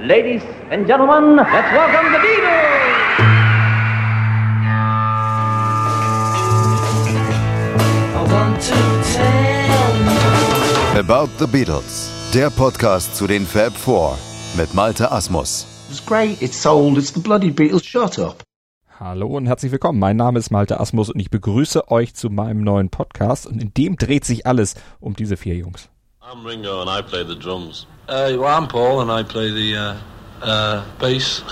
Ladies and gentlemen, let's welcome the Beatles! About the Beatles, der Podcast zu den Fab Four mit Malte Asmus. It's great, it's sold, it's the bloody Beatles, shut up. Hallo und herzlich willkommen. Mein Name ist Malte Asmus und ich begrüße euch zu meinem neuen Podcast und in dem dreht sich alles um diese vier Jungs. I'm Ringo and I play the drums. Uh, well, I'm Paul and I play the uh, uh, bass.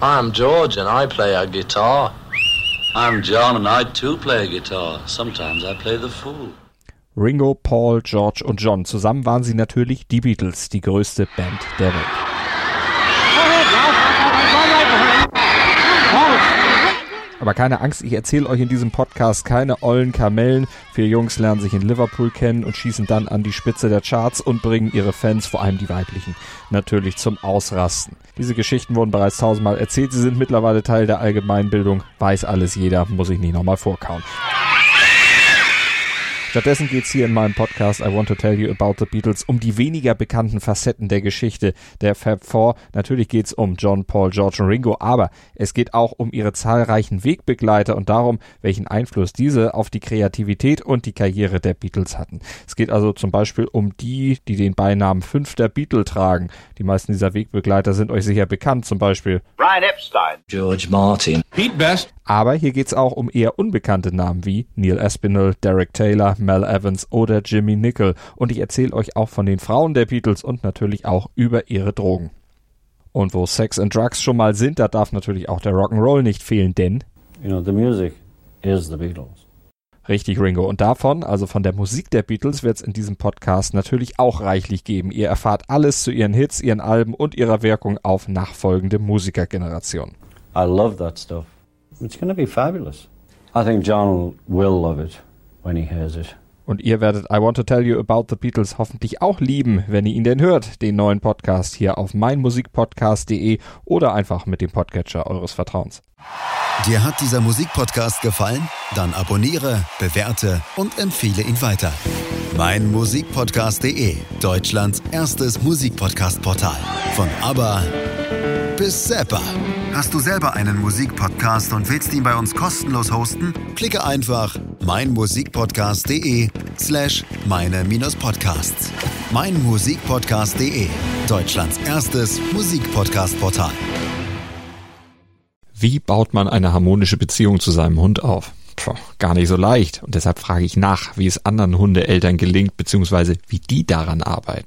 I'm George and I play a guitar. I'm John and I too play guitar. Sometimes I play the fool. Ringo, Paul, George und John. Zusammen waren sie natürlich die Beatles, die größte Band der Welt. Aber keine Angst, ich erzähle euch in diesem Podcast keine ollen Kamellen. Vier Jungs lernen sich in Liverpool kennen und schießen dann an die Spitze der Charts und bringen ihre Fans, vor allem die weiblichen, natürlich zum Ausrasten. Diese Geschichten wurden bereits tausendmal erzählt, sie sind mittlerweile Teil der Allgemeinbildung, weiß alles jeder, muss ich nicht nochmal vorkauen. Stattdessen geht's hier in meinem Podcast I Want to Tell You About the Beatles um die weniger bekannten Facetten der Geschichte der Fab Four. Natürlich geht's um John, Paul, George und Ringo, aber es geht auch um ihre zahlreichen Wegbegleiter und darum, welchen Einfluss diese auf die Kreativität und die Karriere der Beatles hatten. Es geht also zum Beispiel um die, die den Beinamen Fünfter Beatle tragen. Die meisten dieser Wegbegleiter sind euch sicher bekannt, zum Beispiel Brian Epstein. George Martin. Pete Best. Aber hier geht's auch um eher unbekannte Namen wie Neil Aspinall, Derek Taylor, Mel Evans oder Jimmy Nickel. Und ich erzähle euch auch von den Frauen der Beatles und natürlich auch über ihre Drogen. Und wo Sex and Drugs schon mal sind, da darf natürlich auch der Rock'n'Roll nicht fehlen, denn You know, the music is the Beatles. Richtig, Ringo. Und davon, also von der Musik der Beatles, wird es in diesem Podcast natürlich auch reichlich geben. Ihr erfahrt alles zu ihren Hits, ihren Alben und ihrer Wirkung auf nachfolgende Musikergenerationen. I love that stuff. It's going to be fabulous. I think John will love it when he hears it. Und ihr werdet I Want to Tell You About the Beatles hoffentlich auch lieben, wenn ihr ihn denn hört, den neuen Podcast hier auf meinmusikpodcast.de oder einfach mit dem Podcatcher eures Vertrauens. Dir hat dieser Musikpodcast gefallen? Dann abonniere, bewerte und empfehle ihn weiter. Mein Musikpodcast.de, Deutschlands erstes Musikpodcast-Portal. Von ABBA bis Zappa. Hast du selber einen Musikpodcast und willst ihn bei uns kostenlos hosten? Klicke einfach meinmusikpodcast.de slash meine-podcasts. Meinmusikpodcast.de, Deutschlands erstes Musikpodcast-Portal. Wie baut man eine harmonische Beziehung zu seinem Hund auf? Puh, gar nicht so leicht. Und deshalb frage ich nach, wie es anderen Hundeeltern gelingt, beziehungsweise wie die daran arbeiten.